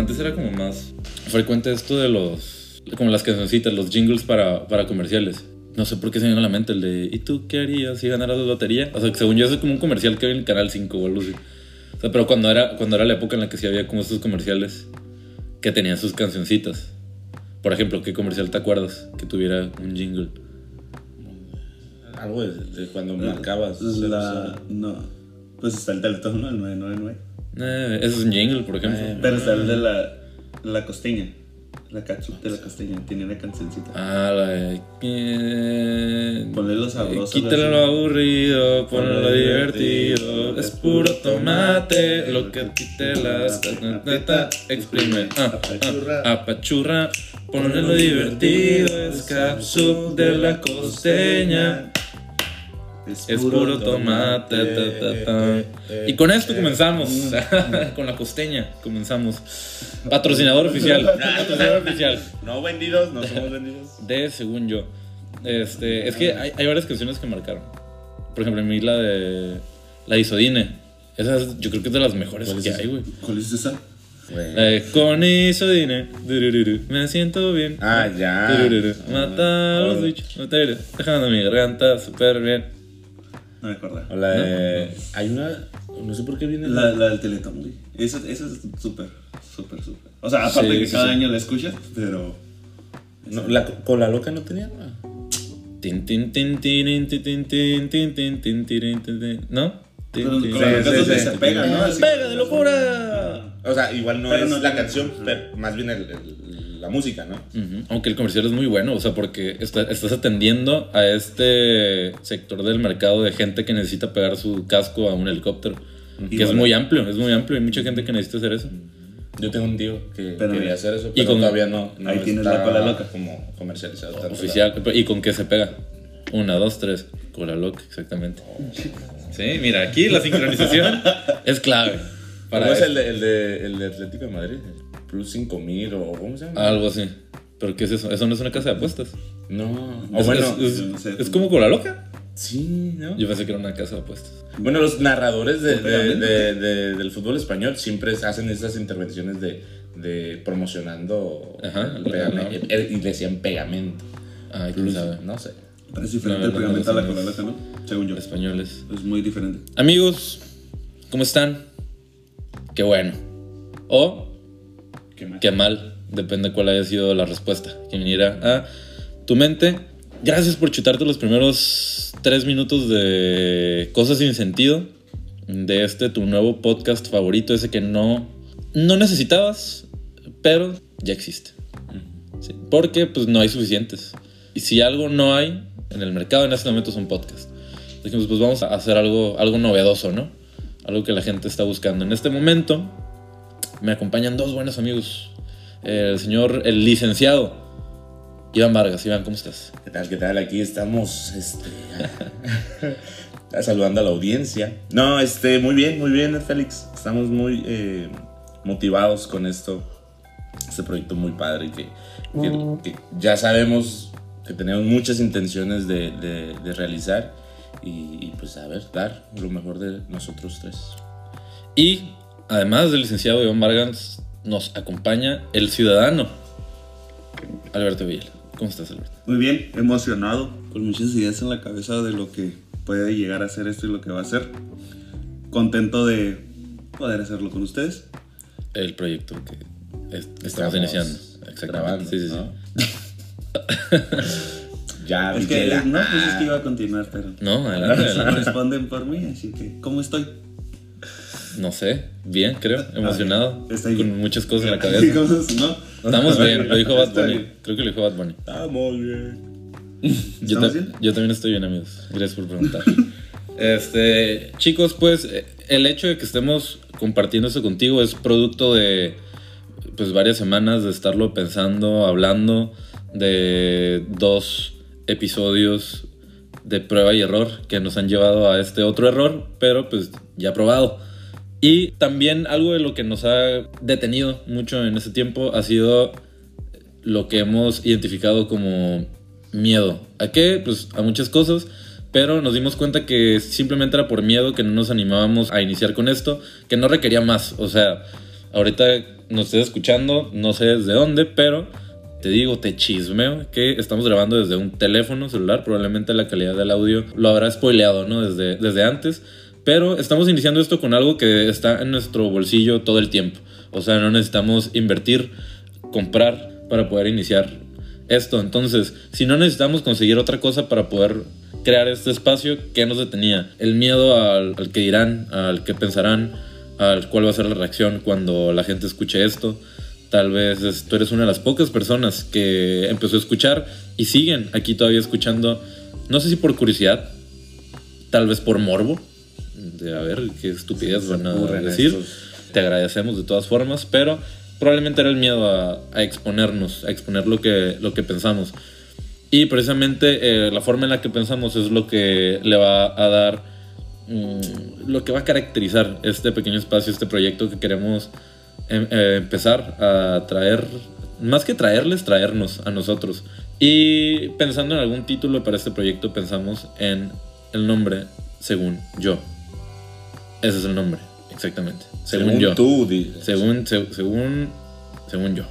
antes era como más frecuente esto de los, como las cancioncitas, los jingles para, para comerciales. No sé por qué se me viene a la mente el de, ¿y tú qué harías si ganaras la lotería? O sea, que según yo es como un comercial que hay en el Canal 5 o algo así. O sea, pero cuando era, cuando era la época en la que sí había como estos comerciales que tenían sus cancioncitas. Por ejemplo, ¿qué comercial te acuerdas que tuviera un jingle? Algo de, de cuando marcabas. La, no. Pues está el teléfono, el 999. Eh, ese es un jingle, por ejemplo. Eh, Pero está el de la, la costeña. La catsup de la costeña. Tiene una cancioncita. Ah, la de... eh, Ponle lo sabroso, Quítale lo aburrido, ponle lo divertido. Es puro tomate, lo que a ti te las exprime. Apachurra, ponle lo divertido. Es capsup de la costeña. Es puro tomate. ta, ta, ta. Y con esto comenzamos. con la costeña comenzamos. Patrocinador oficial. Patrocinador oficial. No vendidos, no somos vendidos. De según yo. Este, es que hay, hay varias canciones que marcaron. Por ejemplo, a mí la de. La Isodine. Esa es- yo creo que es de las mejores ¿Cuál es que esa? hay, güey. ¿Cuál es esa? De Con Isodine. durururu, Me siento bien. Ah, ya. Durururu, Mata a los bichos. Dejando mi garganta súper bien. No me acuerdo. La de. Hay una. No sé por qué viene. La, la del Teletón, güey. Eso, eso es súper, súper, súper. O sea, aparte sí, que sí, cada sí. año la escuchas, pero. No, la loca no tenía nada. ¿No? Pero cola loca se pega, ¿no? Así pega de locura. O sea, igual no es la canción, pero más bien el la música, ¿no? Ujú, Aunque el comercial es muy bueno, o sea, porque está- estás atendiendo a este sector del mercado de gente que necesita pegar su casco a un helicóptero. Que es bueno. muy amplio, es muy amplio. Hay mucha gente que necesita hacer eso. Yo tengo un tío que Pero quería hacer eso, y pero con- todavía no, no ahí tienes está la cola loca. como comercializado. tanto Oficial. ¿Y con qué se pega? Una, dos, tres. Cola loca, exactamente. Sí, mira, aquí la sincronización es clave. Para Para es el de, el, de, el de Atlético de Madrid? Plus 5000 o ¿cómo se llama? Algo así. ¿Pero qué es eso? Eso no es una casa de apuestas. No. O Es, bueno, es- es- no sé. es como Cola loca. sí, ¿no? Yo pensé que era una casa de apuestas. Bueno, los narradores de, de- Pegamento. de- de- del fútbol español siempre hacen esas intervenciones de, de promocionando Ajá, el pegamento. Y decían pegamento. Ay, Plus, sabe. no sé. Es diferente No, el pegamento no, a la cola loca, ¿no? Según yo. Españoles. Es muy diferente. Amigos, ¿cómo están? Qué bueno. O ¿Qué más? qué mal. Depende cuál haya sido la respuesta que viniera a tu mente. Gracias por chutarte los primeros tres minutos de cosas sin sentido de este tu nuevo podcast favorito, ese que no, no necesitabas, pero ya existe. Sí, porque pues no hay suficientes. Y si algo no hay en el mercado en este momento son podcasts. Dijimos, pues vamos a hacer algo, algo novedoso, ¿no? Algo que la gente está buscando. En este momento me acompañan dos buenos amigos. El señor, el licenciado Iván Vargas. Iván, ¿cómo estás? ¿Qué tal? ¿Qué tal? Aquí estamos este, saludando a la audiencia. No, este, muy bien, muy bien, Félix. Estamos muy eh, motivados con esto. Este proyecto muy padre que, que- que ya sabemos que tenemos muchas intenciones de, de- de realizar. Y, y, pues a ver, dar lo mejor de nosotros tres. Y además del licenciado Iván Vargas, nos acompaña el ciudadano Alberto Villa. ¿Cómo estás, Alberto? Muy bien, emocionado, con muchas ideas en la cabeza de lo que puede llegar a ser esto y lo que va a ser. Contento de poder hacerlo con ustedes. El proyecto que es- estamos, Estamos iniciando. Exactamente. grabando, Sí, sí, sí. ¿no? ya, Es que Miguel, no, pues es que iba a continuar, pero No, adelante, adelante. responden por mí, así que ¿cómo estoy? No sé, bien, creo, emocionado. Está bien. Con muchas cosas en la ¿Cómo cabeza. Estamos bien, lo dijo Bad Está Bunny. Creo que lo dijo Bad Bunny. Estamos bien. Yo, ¿Estamos ta- bien? yo también estoy bien, amigos. Gracias por preguntar. este, chicos, pues eh, el hecho de que estemos compartiendo esto contigo es producto de pues varias semanas de estarlo pensando, hablando de dos episodios de prueba y error que nos han llevado a este otro error, pero pues ya probado. Y también algo de lo que nos ha detenido mucho en ese tiempo ha sido lo que hemos identificado como miedo. ¿A qué? Pues a muchas cosas, pero nos dimos cuenta que simplemente era por miedo que no nos animábamos a iniciar con esto, que no requería más. O sea, ahorita nos estés escuchando, no sé desde dónde, pero te digo, te chismeo que estamos grabando desde un teléfono celular. Probablemente la calidad del audio lo habrá spoileado, ¿no? Desde, desde antes. Pero estamos iniciando esto con algo que está en nuestro bolsillo todo el tiempo. O sea, no necesitamos invertir, comprar para poder iniciar esto. Entonces, si no necesitamos conseguir otra cosa para poder crear este espacio, ¿qué nos detenía? El miedo al, que dirán, al que pensarán, al cuál va a ser la reacción cuando la gente escuche esto. Tal vez tú eres una de las pocas personas que empezó a escuchar y siguen aquí todavía escuchando, no sé si por curiosidad, tal vez por morbo, de a ver qué estupidez van a decir. Te agradecemos de todas formas, pero probablemente era el miedo a, a exponernos, a exponer lo que, lo que pensamos. Y precisamente eh, la forma en la que pensamos es lo que le va a dar, mm, lo que va a caracterizar este pequeño espacio, este proyecto que queremos em- eh, empezar a traer, más que traerles, traernos a nosotros. Y pensando en algún título para este proyecto, pensamos en el nombre según yo. Ese es el nombre, exactamente. Según, yo. tú dices. Según, se- según, según yo.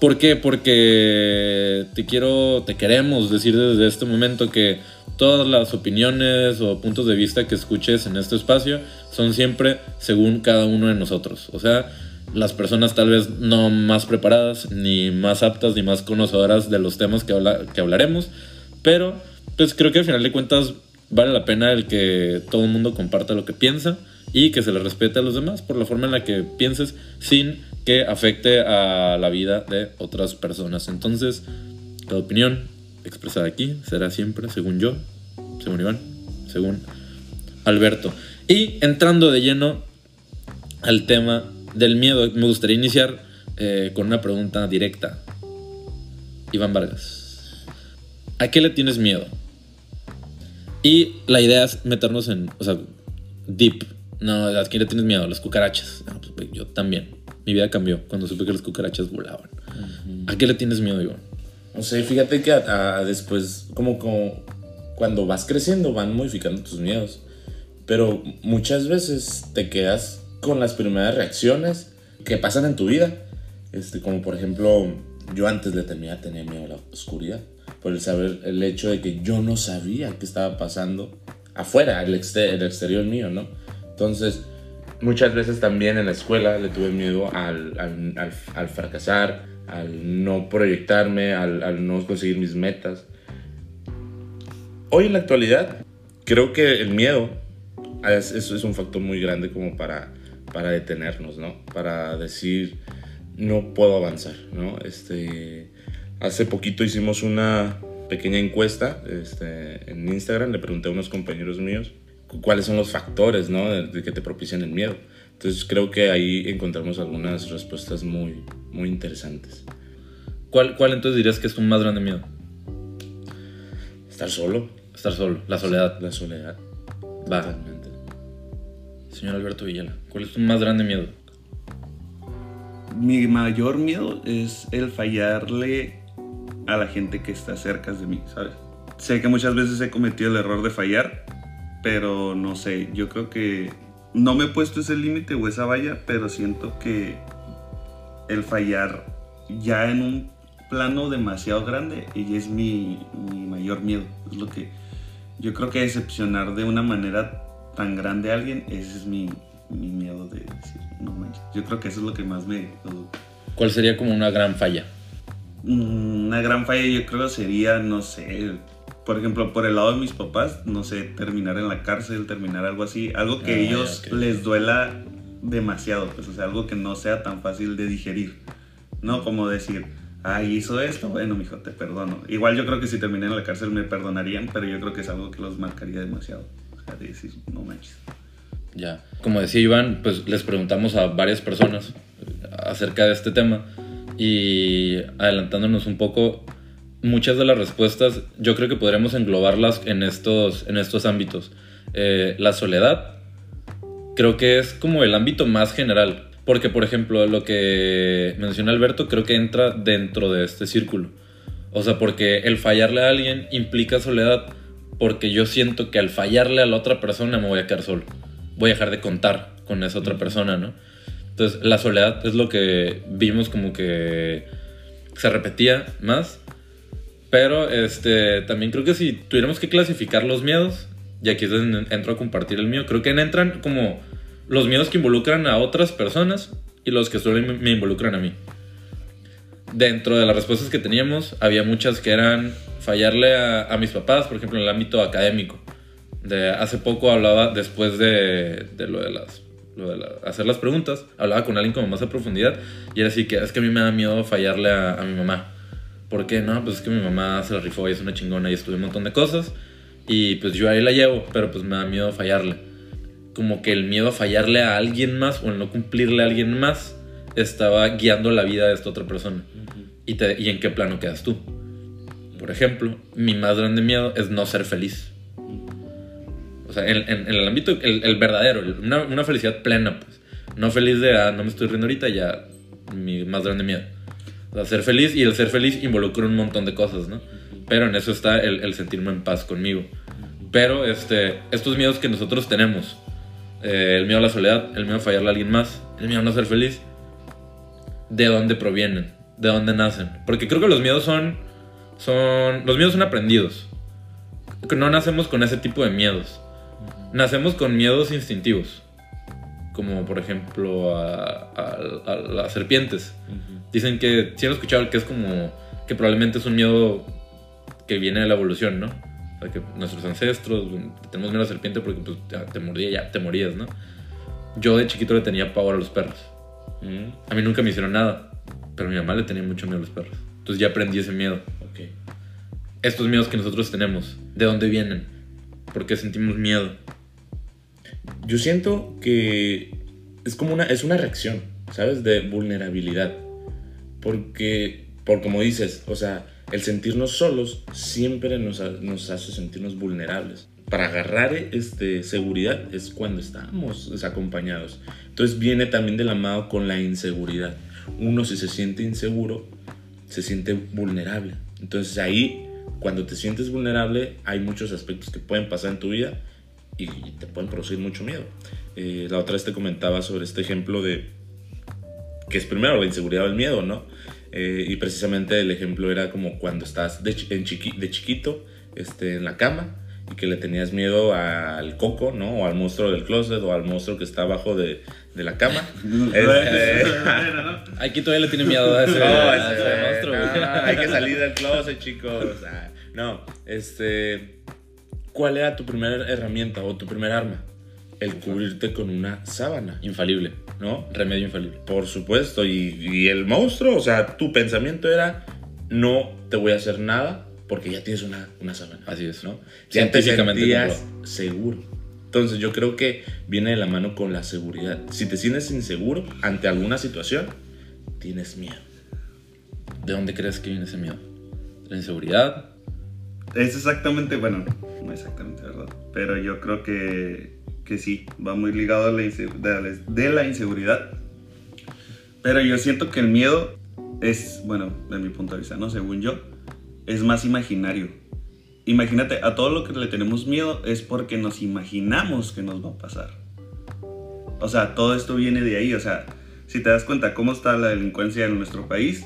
¿Por qué? Porque te quiero, te queremos decir desde este momento que todas las opiniones o puntos de vista que escuches en este espacio son siempre según cada uno de nosotros. O sea, las personas tal vez no más preparadas, ni más aptas, ni más conocedoras de los temas que, habla- que hablaremos, pero pues creo que al final de cuentas vale la pena el que todo el mundo comparta lo que piensa y que se le respete a los demás por la forma en la que pienses sin que afecte a la vida de otras personas. Entonces, la opinión expresada aquí será siempre según yo, según Iván, según Alberto. Y entrando de lleno al tema del miedo, me gustaría iniciar eh, con una pregunta directa. Iván Vargas, ¿a qué le tienes miedo? Y la idea es meternos en, o sea, deep. No, ¿a quién le tienes miedo? Las cucarachas. No, pues, yo también. Mi vida cambió cuando supe que las cucarachas volaban. ¿A qué le tienes miedo, Iván? O sea, fíjate que a- a después, como, como cuando vas creciendo, van modificando tus miedos. Pero muchas veces te quedas con las primeras reacciones que pasan en tu vida. Este, como por ejemplo, yo antes le temía, tenía miedo a la oscuridad. Por el saber, el hecho de que yo no sabía qué estaba pasando afuera, el, exte- el exterior mío, ¿no? Entonces, muchas veces también en la escuela le tuve miedo al, al, al- al fracasar, al no proyectarme, al no conseguir mis metas. Hoy en la actualidad, creo que el miedo es, es, es un factor muy grande como para, para detenernos, ¿no? Para decir, no puedo avanzar, ¿no? Este, hace poquito hicimos una pequeña encuesta este, en Instagram, le pregunté a unos compañeros míos cu- cuáles son los factores, ¿no? De, de que te propician el miedo. Entonces creo que ahí encontramos algunas respuestas muy, muy interesantes. ¿Cuál, ¿Cuál entonces dirías que es tu más grande miedo? Estar solo, Estar solo, la soledad. la soledad. Va. Totalmente. Señor Alberto Villela, ¿cuál es tu más grande miedo? Mi mayor miedo es el fallarle a la gente que está cerca de mí, ¿sabes? Sé que muchas veces he cometido el error de fallar, pero no sé, yo creo que no me he puesto ese límite o esa valla, pero siento que el fallar ya en un plano demasiado grande y es mi, mayor miedo. Es lo que yo creo que decepcionar de una manera tan grande a alguien, ese es mi, mi miedo de decir, no manches. Yo creo que eso es lo que más me. ¿Cuál sería como una gran falla? Una gran falla yo creo sería, no sé, por ejemplo, por el lado de mis papás, no sé, terminar en la cárcel, terminar algo así, algo que Ah, a ellos ya, ok. les duela demasiado, pues, o sea, algo que no sea tan fácil de digerir, ¿no? Como decir, ay, hizo esto, bueno, mijo, te perdono. Igual yo creo que si terminé en la cárcel me perdonarían, pero yo creo que es algo que los marcaría demasiado, o sea, de decir, no manches. Ya. Como decía Iván, pues les preguntamos a varias personas eh, acerca de este tema y adelantándonos un poco, muchas de las respuestas yo creo que podríamos englobarlas en estos, en estos ámbitos. Eh, la soledad creo que es como el ámbito más general, porque por ejemplo lo que menciona Alberto creo que entra dentro de este círculo. O sea, porque el fallarle a alguien implica soledad, porque yo siento que al fallarle a la otra persona me voy a quedar solo. Voy a dejar de contar con esa otra persona, ¿no? Entonces, la soledad es lo que vimos como que se repetía más. Pero este, también creo que si tuviéramos que clasificar los miedos, y aquí es entro a compartir el mío, creo que entran como los miedos que involucran a otras personas y los que solo me involucran a mí. Dentro de las respuestas que teníamos, había muchas que eran fallarle a, mis papás, por ejemplo, en el ámbito académico. De, hace poco hablaba, después de, de lo de las lo de hacer las preguntas, hablaba con alguien como más a profundidad y era así que es que a mí me da miedo fallarle a, a mi mamá. ¿Por qué? No, pues es que mi mamá se la rifó y es una chingona y estudió un montón de cosas y pues yo ahí la llevo, pero pues me da miedo fallarle. Como que el miedo a fallarle a alguien más o el no cumplirle a alguien más estaba guiando la vida de esta otra persona. y, te, ¿Y en qué plano quedas tú? Por ejemplo, mi más grande miedo es no ser feliz. Sea, en, en, el ámbito, el, verdadero, una, una, felicidad plena, pues. No feliz de, ah, no me estoy riendo ahorita, ya mi más grande miedo. O sea, ser feliz y el ser feliz involucra un montón de cosas, ¿no? Pero en eso está el, el sentirme en paz conmigo. Pero este, estos miedos que nosotros tenemos, eh, el miedo a la soledad, el miedo a fallarle a alguien más, el miedo a no ser feliz, ¿de dónde provienen? ¿De dónde nacen? Porque creo que los miedos son, son, los miedos son aprendidos. No nacemos con ese tipo de miedos. Nacemos con miedos instintivos. Como por ejemplo a, las serpientes. Dicen que, si han escuchado que es como, que probablemente es un miedo que viene de la evolución, ¿no? O sea, que nuestros ancestros tenemos miedo a la serpiente porque pues, te mordía, ya te morías, ¿no? Yo de chiquito le tenía pavor a los perros. A mí nunca me hicieron nada, pero a mi mamá le tenía mucho miedo a los perros. Entonces ya aprendí ese miedo. Okay. Estos miedos que nosotros tenemos, ¿de dónde vienen? ¿Por qué sentimos miedo? Yo siento que es como una, es una reacción, ¿sabes? De vulnerabilidad. Porque, por como dices, o sea, el sentirnos solos siempre nos, hace sentirnos vulnerables. Para agarrar este, seguridad es cuando estamos acompañados. Entonces viene también de la mano con la inseguridad. Uno si se siente inseguro, se siente vulnerable. Entonces ahí, cuando te sientes vulnerable, hay muchos aspectos que pueden pasar en tu vida y te pueden producir mucho miedo. Eh, la otra vez te comentaba sobre este ejemplo de que es primero la inseguridad o el miedo, ¿no? Eh, y precisamente el ejemplo era como cuando estás de, de chiquito este, en la cama y que le tenías miedo al coco, ¿no? O al monstruo del closet o al monstruo que está abajo de, de la cama. este... Aquí todavía le tiene miedo a ese, monstruo. hay que salir del closet, chicos. no, este... ¿Cuál era tu primera herramienta o tu primer arma? El cubrirte con una sábana. Infalible. ¿no? Remedio infalible. Por supuesto, y, el monstruo, o sea, tu pensamiento era, no te voy a hacer nada porque ya tienes una, una sábana. Así es, ¿no? Ya te sentías seguro. Entonces yo creo que viene de la mano con la seguridad. Si te sientes inseguro ante alguna situación, tienes miedo. ¿De dónde crees que viene ese miedo? ¿La inseguridad? Es exactamente, bueno, no exactamente, ¿verdad? Pero yo creo que que sí, va muy ligado a la de, la inseguridad. Pero yo siento que el miedo es, bueno, de mi punto de vista, ¿no? Según yo, es más imaginario. Imagínate, a todo lo que le tenemos miedo es porque nos imaginamos que nos va a pasar. O sea, todo esto viene de ahí. O sea, si te das cuenta cómo está la delincuencia en nuestro país,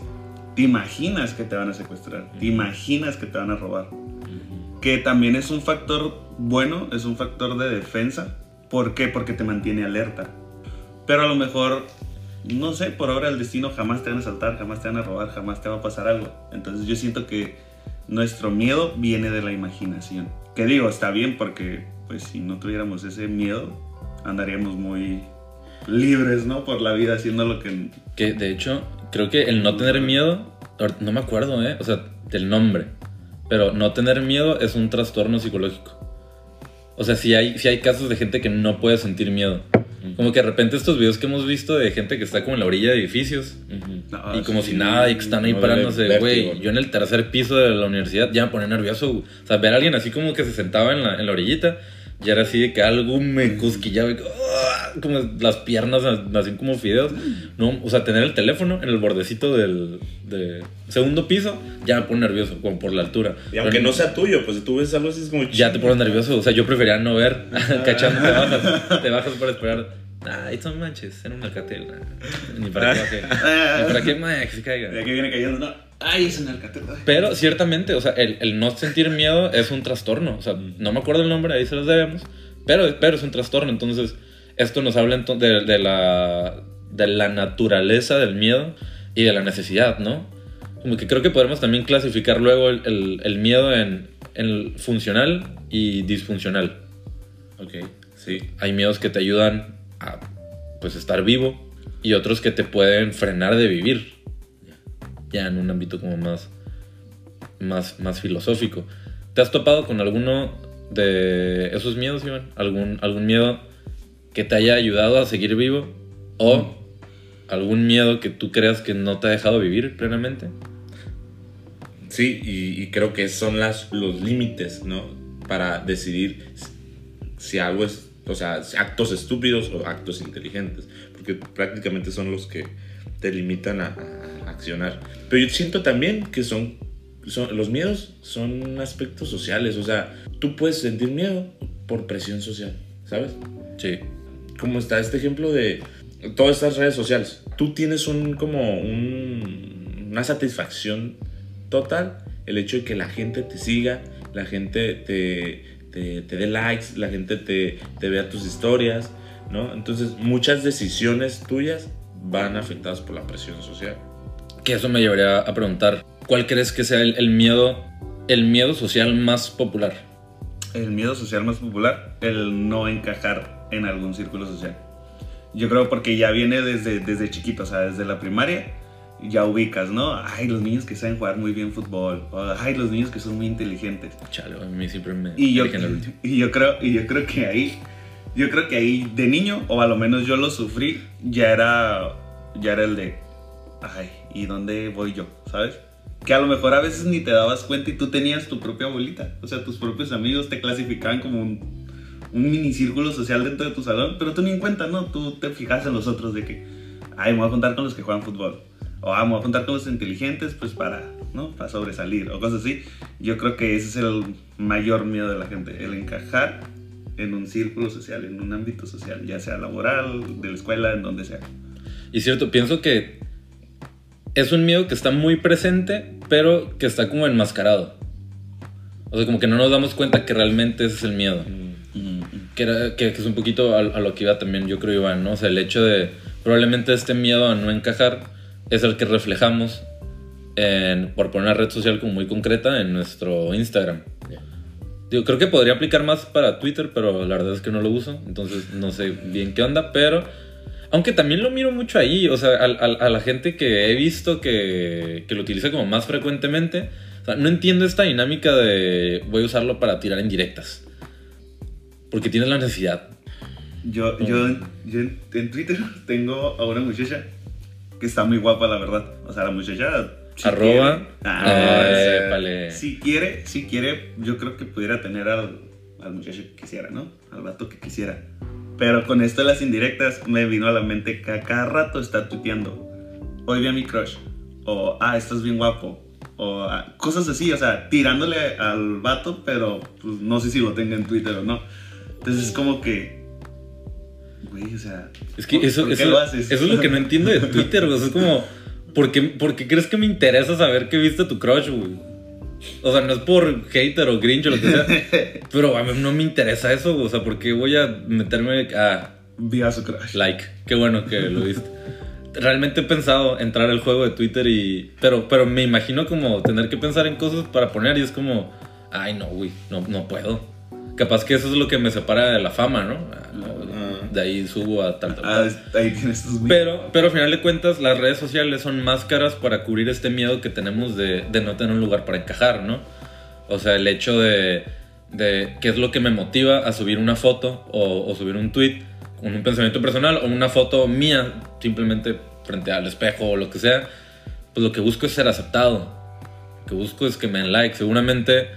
te imaginas que te van a secuestrar, te imaginas que te van a robar. Que también es un factor bueno, es un factor de defensa, ¿Por qué? Porque te mantiene alerta. Pero a lo mejor, no sé, por ahora el destino jamás te van a saltar, jamás te van a robar, jamás te va a pasar algo. Entonces yo siento que nuestro miedo viene de la imaginación. Que digo, está bien porque pues si no tuviéramos ese miedo, andaríamos muy libres, ¿no? Por la vida haciendo lo que... Que de hecho, creo que el no tener miedo, no me acuerdo, ¿eh? O sea, del nombre. Pero no tener miedo es un trastorno psicológico. O sea, si hay, si hay casos de gente que no puede sentir miedo. Como que de repente estos videos que hemos visto de gente que está como en la orilla de edificios y como si nada y que están ahí parándose, güey. Yo en el tercer piso de la universidad ya me ponía nervioso. O sea, ver a alguien así como que se sentaba en la, en la orillita y era así de que algo me cosquillaba, ¡ah! como las piernas así como fideos. No, o sea, tener el teléfono en el bordecito del segundo piso ya me pone nervioso, como por la altura. Y aunque no sea tuyo, pues si tú ves algo así es como Ya te pone nervioso, o sea, yo prefería no ver, cachando, te bajas, te bajas para esperar Ay, son manches, en una cartel. Ni para qué. Ni para qué mae, que se caiga. Ya que viene cayendo, no. Ay, es un Alcatel. ay. Pero ciertamente, o sea, el, el no sentir miedo es un trastorno. O sea, no me acuerdo el nombre, ahí se los debemos. Pero, pero es un trastorno. Entonces, esto nos habla de, de la, de la naturaleza del miedo y de la necesidad, ¿no? Como que creo que podemos también clasificar luego el, el- el miedo en, en funcional y disfuncional. Ok, sí. Hay miedos que te ayudan a pues estar vivo y otros que te pueden frenar de vivir. Ya en un ámbito como más más más filosófico. ¿Te has topado con alguno de esos miedos, Iván? ¿Algún algún miedo que te haya ayudado a seguir vivo o algún miedo que tú creas que no te ha dejado vivir plenamente? Sí, y, y creo que son las, los límites, ¿no? Para decidir si- algo es, o sea, actos estúpidos o actos inteligentes, porque prácticamente son los que te limitan a, a accionar. Pero yo siento también que son, son, los miedos son aspectos sociales, o sea, tú puedes sentir miedo por presión social, ¿sabes? Sí. como está este ejemplo de todas estas redes sociales. Tú tienes un como un- una satisfacción total el hecho de que la gente te siga, la gente te, te, te dé likes, la gente te, te vea tus historias, ¿no? Entonces muchas decisiones tuyas van afectadas por la presión social. Que eso me llevaría a preguntar, ¿cuál crees que sea el, el miedo el miedo social más popular? El miedo social más popular, el no encajar en algún círculo social. Yo creo porque ya viene desde, desde chiquito, o sea, desde la primaria, ya ubicas, ¿no? Ay, los niños que saben jugar muy bien fútbol, ay, los niños que son muy inteligentes. Chale, a mí siempre me Y yo, y yo creo, y yo creo que ahí, yo creo que ahí de niño, o a lo menos yo lo sufrí, ya era, ya era el de, ay, ¿y dónde voy yo? ¿Sabes? Que a lo mejor a veces ni te dabas cuenta y tú tenías tu propia bolita, o sea, tus propios amigos te clasificaban como un, un mini círculo social dentro de tu salón, pero tú ni en cuenta, ¿no? Tú te fijas en los otros de que, ay, me voy a juntar con los que juegan fútbol. O ah, me voy a juntar con los inteligentes, pues para, ¿no? Para sobresalir, o cosas así. Yo creo que ese es el mayor miedo de la gente, el encajar en un círculo social, en un ámbito social, ya sea laboral, de la escuela, en donde sea. Y cierto, pienso que es un miedo que está muy presente, pero que está como enmascarado. O sea, como que no nos damos cuenta que realmente ese es el miedo. Que, era- que- que es un poquito a, a lo que iba también, yo creo, Iván, ¿no? O sea, el hecho de probablemente este miedo a no encajar es el que reflejamos en, por poner una red social como muy concreta en nuestro Instagram. Digo, creo que podría aplicar más para Twitter, pero la verdad es que no lo uso, entonces no sé bien qué onda, pero aunque también lo miro mucho ahí, o sea, a, a- a la gente que he visto que, que lo utiliza como más frecuentemente, o sea, no entiendo esta dinámica de voy a usarlo para tirar en directas, porque tienes la necesidad. Yo, yo, yo en, en Twitter tengo a una muchacha que está muy guapa, la verdad. O sea, la muchacha... si Arroba. quiere- Ah, Ah, o sea, épale. Si quiere, si quiere, yo creo que pudiera tener al, al muchacho que quisiera, ¿no? Al vato que quisiera. Pero con esto de las indirectas me vino a la mente que a cada rato está tuiteando. Hoy vi a mi crush. O, ah, estás bien guapo. O ah, cosas así, o sea, tirándole al vato, pero pues, no sé si lo tenga en Twitter o no. Entonces es como que... Güey, o sea... Es que ¿por- eso, eso, lo haces? eso es lo que no entiendo de Twitter, güey. o sea, Es como, ¿por qué, por qué crees que me interesa saber que viste tu crush, güey? O sea, no es por hater o grinch o lo que sea. pero a mí no me interesa eso, güey. O sea, ¿por qué voy a meterme a Vi a su crush. like? Qué bueno que lo viste. Realmente he pensado entrar al juego de Twitter y... Pero, pero me imagino como tener que pensar en cosas para poner y es como... Ay, no, güey, no, no puedo. Capaz que eso es lo que me separa de la fama, ¿no? Ah, Ah. De ahí subo a tal, tal, Ah, tal. ahí tienes tus Pero, pero al final de cuentas, las redes sociales son máscaras para cubrir este miedo que tenemos de, de no tener un lugar para encajar, ¿no? O sea, el hecho de, de qué es lo que me motiva a subir una foto o, o subir un tweet con un pensamiento personal o una foto mía simplemente frente al espejo o lo que sea, pues lo que busco es ser aceptado. Lo que busco es que me den like. Seguramente,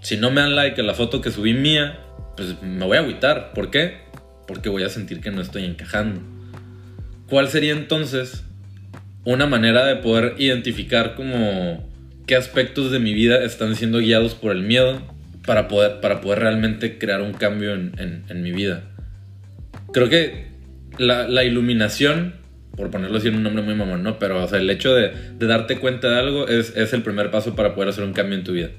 si no me dan like a la foto que subí mía, pues me voy a agüitar. ¿Por qué? Porque voy a sentir que no estoy encajando. ¿Cuál sería entonces una manera de poder identificar como qué aspectos de mi vida están siendo guiados por el miedo para poder, para poder realmente crear un cambio en, en- mi vida? Creo que la, la iluminación, por ponerlo así en un nombre muy mamón, ¿no? Pero, o sea, el hecho de, de darte cuenta de algo es, es el primer paso para poder hacer un cambio en tu vida.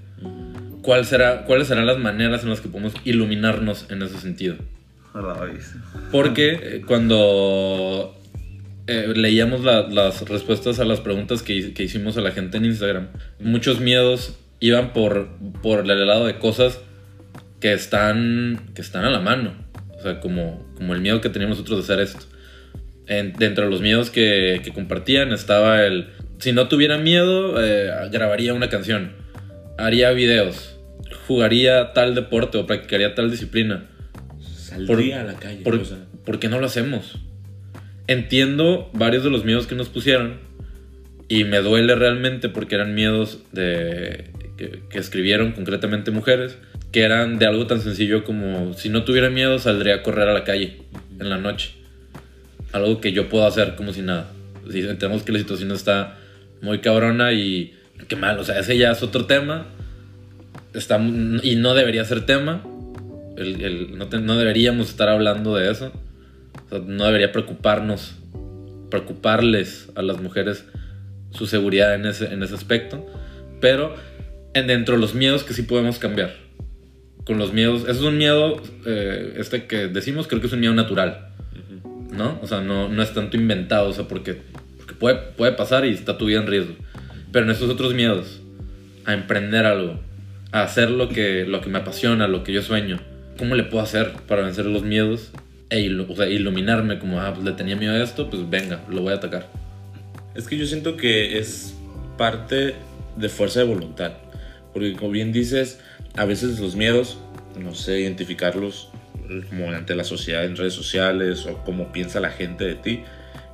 ¿Cuál será, ¿Cuáles serán las maneras en las que podemos iluminarnos en ese sentido? Porque eh, cuando eh, leíamos la- las respuestas a las preguntas que, que hicimos a la gente en Instagram, muchos miedos iban por, por el lado de cosas que están, que están a la mano. O sea, como, como el miedo que teníamos nosotros de hacer esto. En- dentro de los miedos que, que compartían estaba el... Si no tuviera miedo, eh, grabaría una canción, haría videos, jugaría tal deporte o practicaría tal disciplina. Saldría a la calle. ¿Por, o sea, por qué no lo hacemos? Entiendo varios de los miedos que nos pusieron y me duele realmente porque eran miedos de, que, que escribieron concretamente mujeres, que eran de algo tan sencillo como si no tuviera miedo saldría a correr a la calle en la noche. Algo que yo puedo hacer como si nada. Si entendemos que la situación está muy cabrona y qué mal, o sea, ese ya es otro tema. Está, y no debería ser tema. El- el- no, te- no deberíamos estar hablando de eso. O sea, no debería preocuparnos, preocuparles a las mujeres su seguridad en ese, en ese aspecto. Pero en, dentro de los miedos que sí podemos cambiar. Con los miedos, eso es un miedo, eh, este que decimos, creo que es un miedo natural. ¿No? O sea, no, no es tanto inventado, o sea, porque, porque puede, puede pasar y está tu vida en riesgo. Pero en estos otros miedos, a emprender algo, a hacer lo que, lo que me apasiona, lo que yo sueño, ¿cómo le puedo hacer para vencer los miedos e o iluminarme como, ah, pues le tenía miedo a esto, pues venga, lo voy a atacar? Es que yo siento que es parte de fuerza de voluntad. Porque como bien dices, a veces los miedos, no sé identificarlos eh, como ante la sociedad en redes sociales o como piensa la gente de ti,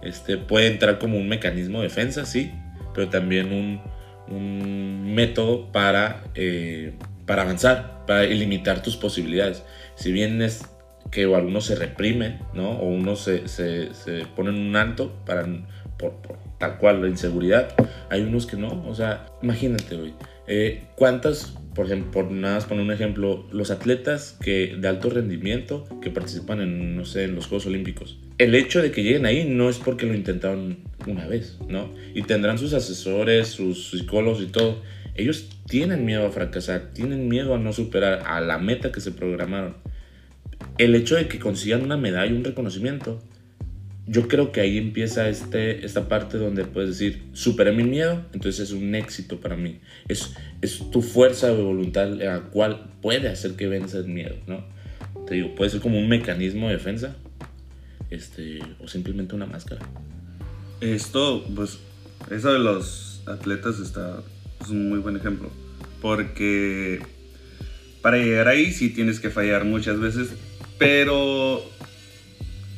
este, puede entrar como un mecanismo de defensa, sí, pero también un, un método para, eh, para avanzar, para limitar tus posibilidades. Si bien es que algunos se reprimen, ¿no? O unos se, se, se ponen un alto para, por, por tal cual la inseguridad. Hay unos que no, o sea, imagínate, güey. eh, ¿Cuántas, por por nada más poner un ejemplo, los atletas que de alto rendimiento que participan en, no sé, en los Juegos Olímpicos? El hecho de que lleguen ahí no es porque lo intentaron una vez, ¿no? Y tendrán sus asesores, sus psicólogos y todo. Ellos tienen miedo a fracasar, tienen miedo a no superar a la meta que se programaron el hecho de que consigan una medalla, un reconocimiento, yo creo que ahí empieza este, esta parte donde puedes decir, superé mi miedo, entonces es un éxito para mí. Es, es tu fuerza de voluntad la cual puede hacer que venza el miedo, ¿no? Te digo, puede ser como un mecanismo de defensa este, o simplemente una máscara. Esto, pues, eso de los atletas está, es un muy buen ejemplo. Porque para llegar ahí sí tienes que fallar muchas veces, pero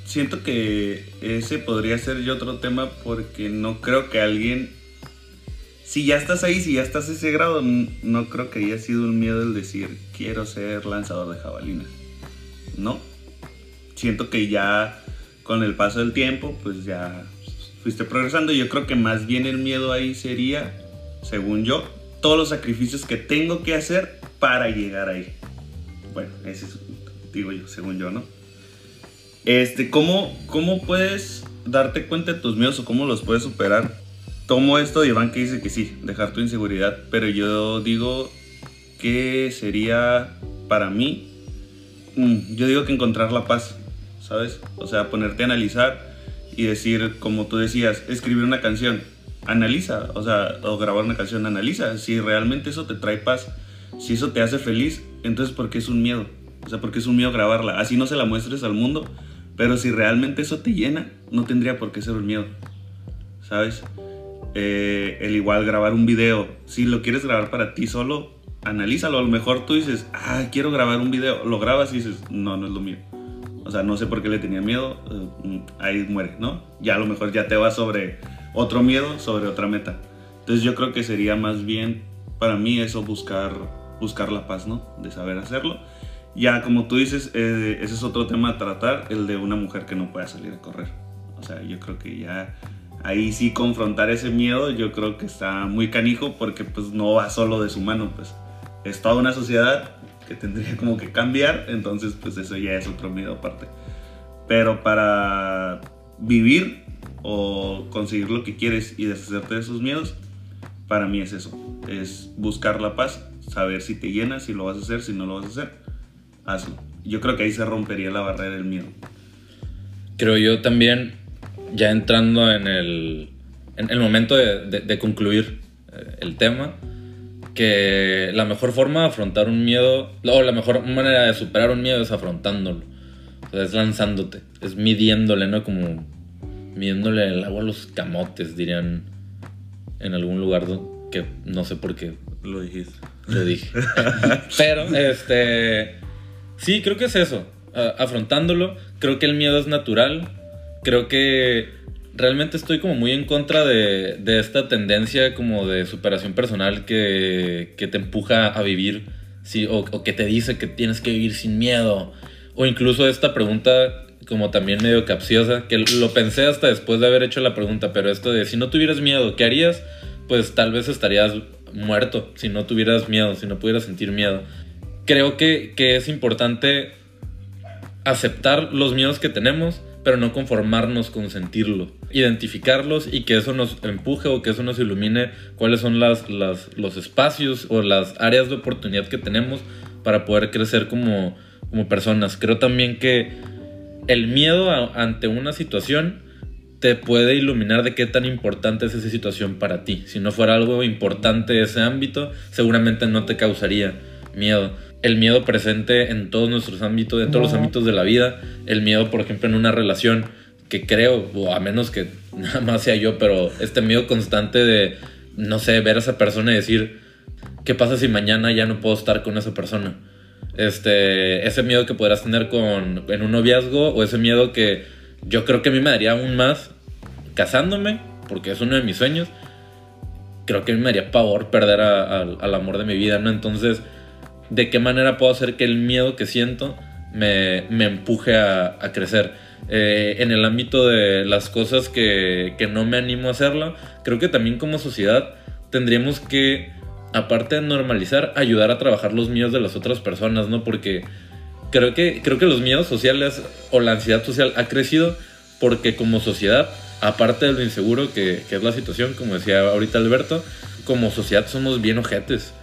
siento que ese podría ser yo otro tema porque no creo que alguien, si ya estás ahí, si ya estás a ese grado, no creo que haya sido un miedo el decir, quiero ser lanzador de jabalina. No. Siento que ya con el paso del tiempo, pues ya fuiste progresando. Yo creo que más bien el miedo ahí sería, según yo, todos los sacrificios que tengo que hacer para llegar ahí. Bueno, ese es, digo yo, según yo, ¿no? Este, ¿cómo, ¿cómo puedes darte cuenta de tus miedos o cómo los puedes superar? Tomo esto de Iván que dice que sí, dejar tu inseguridad, pero yo digo que sería para mí, mm, yo digo que encontrar la paz, ¿sabes? O sea, ponerte a analizar y decir, como tú decías, escribir una canción, analiza, o sea, o grabar una canción, analiza, si realmente eso te trae paz, si eso te hace feliz, entonces ¿por qué es un miedo? O sea, ¿por qué es un miedo grabarla? Así no se la muestres al mundo, pero si realmente eso te llena, no tendría por qué ser un miedo, ¿sabes? Eh, el igual grabar un video, si lo quieres grabar para ti solo, analízalo, a lo mejor tú dices, ah, quiero grabar un video, lo grabas y dices, no, no es lo mío. O sea, no sé por qué le tenía miedo, eh, ahí muere, ¿no? Ya a lo mejor ya te vas sobre otro miedo, sobre otra meta. Entonces yo creo que sería más bien para mí eso buscar, buscar la paz, ¿no? De saber hacerlo. Ya como tú dices, eh, ese es otro tema a tratar, el de una mujer que no pueda salir a correr. O sea, yo creo que ya ahí sí confrontar ese miedo, yo creo que está muy canijo porque pues no va solo de su mano, pues es toda una sociedad que tendría como que cambiar, entonces pues eso ya es otro miedo aparte. Pero para vivir o conseguir lo que quieres y deshacerte de esos miedos, para mí es eso. Es buscar la paz, saber si te llenas, si lo vas a hacer, si no lo vas a hacer, hazlo. Yo creo que ahí se rompería la barrera del miedo. Creo yo también, ya entrando en el, en el momento de, de- de concluir eh, el tema, que la mejor forma de afrontar un miedo, o la mejor manera de superar un miedo es afrontándolo. O sea, es lanzándote, es midiéndole, ¿no? Como midiéndole el agua a los camotes, dirían en algún lugar que no sé por qué Lo dijiste. lo dije. Pero, este. Sí, creo que es eso. a- afrontándolo. Creo que el miedo es natural. Creo que realmente estoy como muy en contra de, de esta tendencia como de superación personal que, que te empuja a vivir. Sí, o, o que te dice que tienes que vivir sin miedo. O incluso esta pregunta como también medio capciosa, que lo pensé hasta después de haber hecho la pregunta, pero esto de si no tuvieras miedo, ¿qué harías? Pues tal vez estarías muerto si no tuvieras miedo, si no pudieras sentir miedo. Creo que, que es importante aceptar los miedos que tenemos, pero no conformarnos con sentirlo. Identificarlos y que eso nos empuje o que eso nos ilumine cuáles son las, las- los espacios o las áreas de oportunidad que tenemos para poder crecer como, como personas. Creo también que el miedo ante una situación te puede iluminar de qué tan importante es esa situación para ti. Si no fuera algo importante ese ámbito, seguramente no te causaría miedo. El miedo presente en todos nuestros ámbitos, en todos los ámbitos de la vida. El miedo, por ejemplo, en una relación que creo, o a menos que nada más sea yo, pero este miedo constante de, no sé, ver a esa persona y decir, ¿qué pasa si mañana ya no puedo estar con esa persona? Este, ese miedo que podrás tener con, en un noviazgo o ese miedo que yo creo que a mí me daría aún más casándome, porque es uno de mis sueños. Creo que a mí me daría pavor perder a- a- al amor de mi vida, ¿no? Entonces, ¿de qué manera puedo hacer que el miedo que siento me, me empuje a, a crecer? Eh, en el ámbito de las cosas que, que no me animo a hacerlo, creo que también como sociedad tendríamos que, aparte de normalizar, ayudar a trabajar los miedos de las otras personas, ¿no? Porque creo que, creo que los miedos sociales o la ansiedad social ha crecido porque como sociedad, aparte de lo inseguro que, que es la situación, como decía ahorita Alberto, como sociedad somos bien ojetes.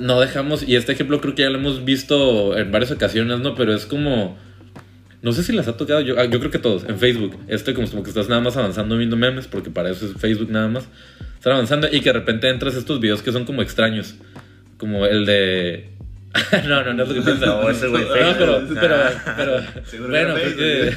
No dejamos, y este ejemplo creo que ya lo hemos visto en varias ocasiones, ¿no? Pero es como, no sé si les ha tocado, yo, ah, yo creo que todos, en Facebook, este como, como que estás nada más avanzando viendo memes, porque para eso es Facebook nada más, estar avanzando y que de repente entras a estos videos que son como extraños, como el de... no, no, no es lo que piensas. No, ese güey No, pero, pero, pero, Seguro bueno, que...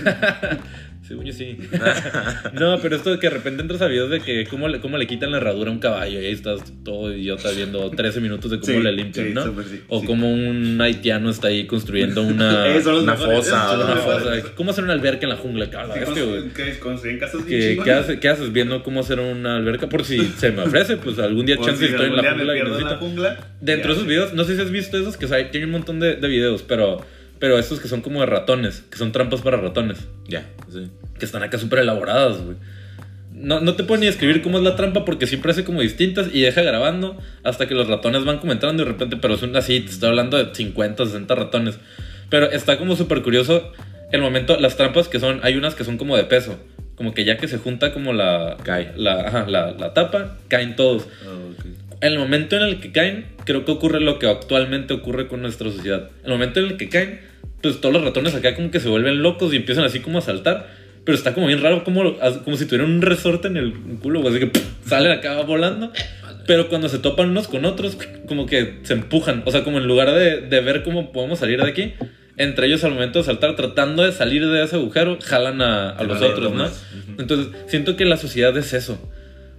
Según yo sí. no, pero esto de que de repente entras a videos de que cómo le, cómo le quitan la herradura a un caballo y ahí estás todo idiota viendo 13 minutos de cómo Sí, le limpian, sí, ¿no? sí, o sí. como un haitiano está ahí construyendo una, una fosa, una fosa. ¿Cómo hacer una alberca en la jungla? Cabrón, Sí, es que, güey. construyen- que construyen casas bien ¿Qué, qué hace- qué haces viendo cómo hacer una alberca? Por si se me ofrece, pues algún día chance si estoy en la jungla y en la necesito. jungla, Dentro de esos videos, no sé si has visto esos que hay, que hay un montón de, de videos, pero, pero estos que son como de ratones, que son trampas para ratones, Ya, sí. que están acá súper elaboradas, güey. No, no te puedo ni describir cómo es la trampa porque siempre hace como distintas y deja grabando hasta que los ratones van como entrando y de repente, pero son así, te estoy hablando de 50, 60 ratones. Pero está como súper curioso el momento, las trampas que son, hay unas que son como de peso, como que ya que se junta como la, Cae. la, ajá, la, la tapa, caen todos. Ok. En el momento en el que caen, creo que ocurre lo que actualmente ocurre con nuestra sociedad. En el momento en el que caen, pues todos los ratones acá como que se vuelven locos y empiezan así como a saltar. Pero está como bien raro, como, como si tuvieran un resorte en el culo, güey, así que ¡pum! salen acá volando. Pero cuando se topan unos con otros, como que se empujan. O sea, como en lugar de, de ver cómo podemos salir de aquí, entre ellos al momento de saltar, tratando de salir de ese agujero, jalan a, a los otros, ¿no? Entonces, siento que la sociedad es eso.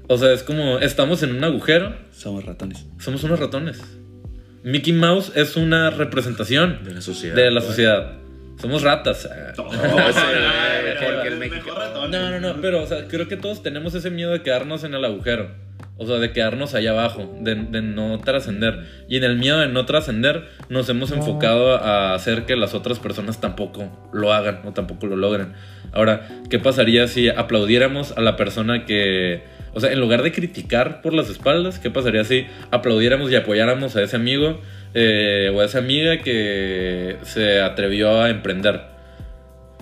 O sea, es como, estamos en un agujero, Somos ratones. somos unos ratones. Mickey Mouse es una representación De la sociedad. de la sociedad. Somos ratas. No, no, no, pero o sea, creo que todos tenemos ese miedo de quedarnos en el agujero. O sea, de quedarnos allá abajo, de, de no trascender. Y en el miedo de no trascender, nos hemos enfocado a hacer que las otras personas tampoco lo hagan o tampoco lo logren. Ahora, ¿qué pasaría si aplaudiéramos a la persona que... O sea, en lugar de criticar por las espaldas, ¿qué pasaría si aplaudiéramos y apoyáramos a ese amigo eh, o a esa amiga que se atrevió a emprender?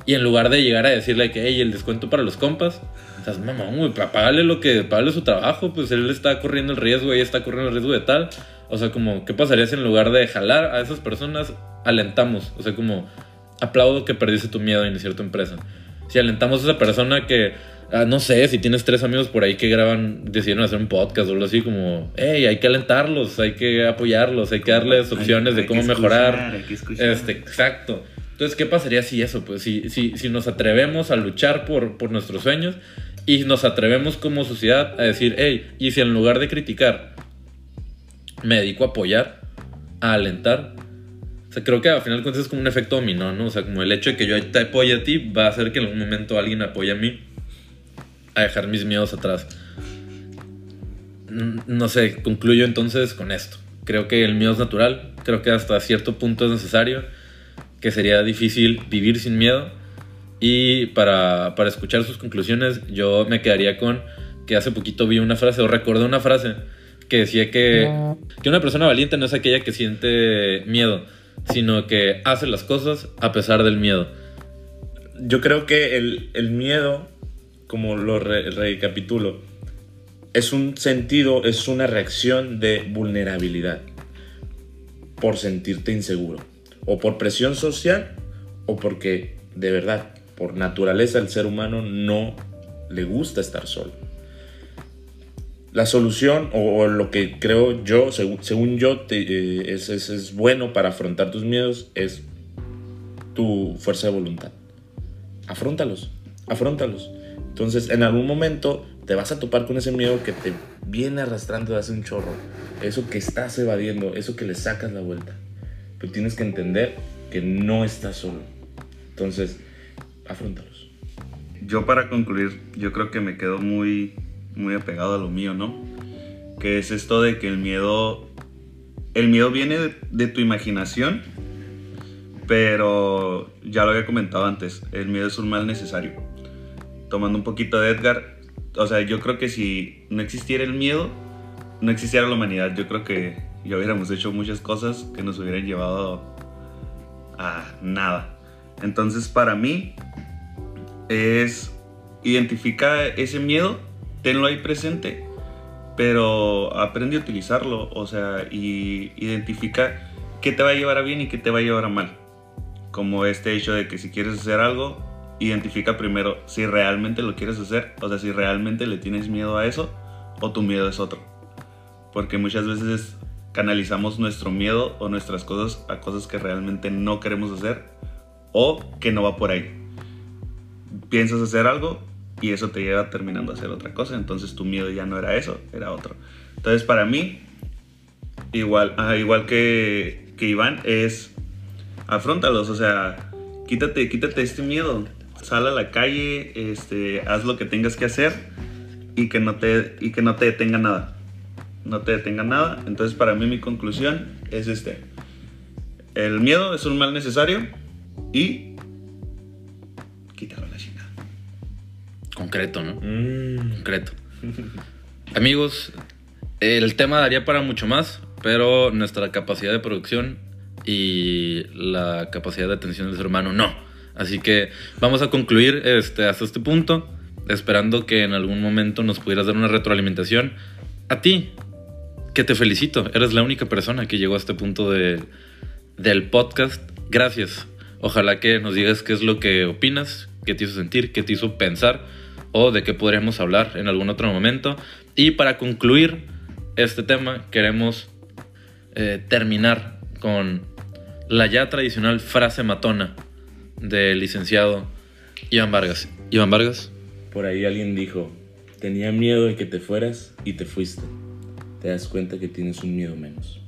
Y en lugar de llegar a decirle que, hey, el descuento para los compas, estás mamón, güey, págale lo que, págale su trabajo, pues él está corriendo el riesgo, ella está corriendo el riesgo de tal. O sea, como, ¿qué pasaría si en lugar de jalar a esas personas, alentamos? O sea, como, aplaudo que perdiste tu miedo a iniciar tu empresa. Si alentamos a esa persona que, ah, no sé, si tienes tres amigos por ahí que graban, decidieron hacer un podcast o algo así, como, hey, hay que alentarlos, hay que apoyarlos, hay que darles opciones Hay- de cómo mejorar. hay que escuchar. Este, exacto. Entonces, ¿qué pasaría si eso? Pues si, si, si nos atrevemos a luchar por, por nuestros sueños y nos atrevemos como sociedad a decir, hey, y si en lugar de criticar, me dedico a apoyar, a alentar. O sea, creo que al final de cuentas es como un efecto dominó, ¿no? O sea, como el hecho de que yo te apoye a ti va a hacer que en algún momento alguien apoye a mí a dejar mis miedos atrás. No sé, concluyo entonces con esto. Creo que el miedo es natural, creo que hasta cierto punto es necesario, que sería difícil vivir sin miedo. Y para, para escuchar sus conclusiones, yo me quedaría con que hace poquito vi una frase, o recordé una frase, que decía que, que una persona valiente no es aquella que siente miedo, sino que hace las cosas a pesar del miedo. Yo creo que el, el miedo, como lo re- recapitulo, es un sentido, es una reacción de vulnerabilidad por sentirte inseguro. O por presión social o porque de verdad, por naturaleza, el ser humano no le gusta estar solo. La solución, o, o lo que creo yo, según, según yo, te- eh, es, es- es bueno para afrontar tus miedos, es tu fuerza de voluntad afrontalos, afrontalos. Entonces, en algún momento te vas a topar con ese miedo que te viene arrastrando hace un chorro. Eso que estás evadiendo, eso que le sacas la vuelta. Pero tienes que entender que no estás solo. Entonces, afrontalos. Yo para concluir, yo creo que me quedo muy, muy apegado a lo mío, ¿no? Que es esto de que el miedo, el miedo viene de, de tu imaginación, pero ya lo había comentado antes, el miedo es un mal necesario. Tomando un poquito de Edgar, o sea, yo creo que si no existiera el miedo, no existiera la humanidad. Yo creo que ya hubiéramos hecho muchas cosas que nos hubieran llevado a nada. Entonces, para mí, es identifica ese miedo, tenlo ahí presente, pero aprende a utilizarlo, o sea, y identifica qué te va a llevar a bien y qué te va a llevar a mal. Como este hecho de que si quieres hacer algo, identifica primero si realmente lo quieres hacer, o sea, si realmente le tienes miedo a eso o tu miedo es otro. Porque muchas veces canalizamos nuestro miedo o nuestras cosas a cosas que realmente no queremos hacer o que no va por ahí piensas hacer algo y eso te lleva terminando a hacer otra cosa. Entonces tu miedo ya no era eso, era otro. Entonces para mí, igual, ah, igual que, que Iván, es afrontalos, o sea, quítate, quítate este miedo. Sal a la calle, este, haz lo que tengas que hacer y que no te, y que no te detenga nada. No te detenga nada. Entonces para mí mi conclusión es este. El miedo es un mal necesario y quítalo a la chingada. Concreto, ¿no? Mm. concreto. Amigos, el tema daría para mucho más, pero nuestra capacidad de producción y la capacidad de atención del ser humano no. Así que vamos a concluir este, hasta este punto, esperando que en algún momento nos pudieras dar una retroalimentación. A ti, que te felicito, eres la única persona que llegó a este punto de- del podcast. Gracias. Ojalá que nos digas qué es lo que opinas, qué te hizo sentir, qué te hizo pensar o de qué podríamos hablar en algún otro momento. Y para concluir este tema, queremos eh, terminar con la ya tradicional frase matona del licenciado Iván Vargas. Iván Vargas. Por ahí alguien dijo, tenía miedo de que te fueras y te fuiste. Te das cuenta que tienes un miedo menos.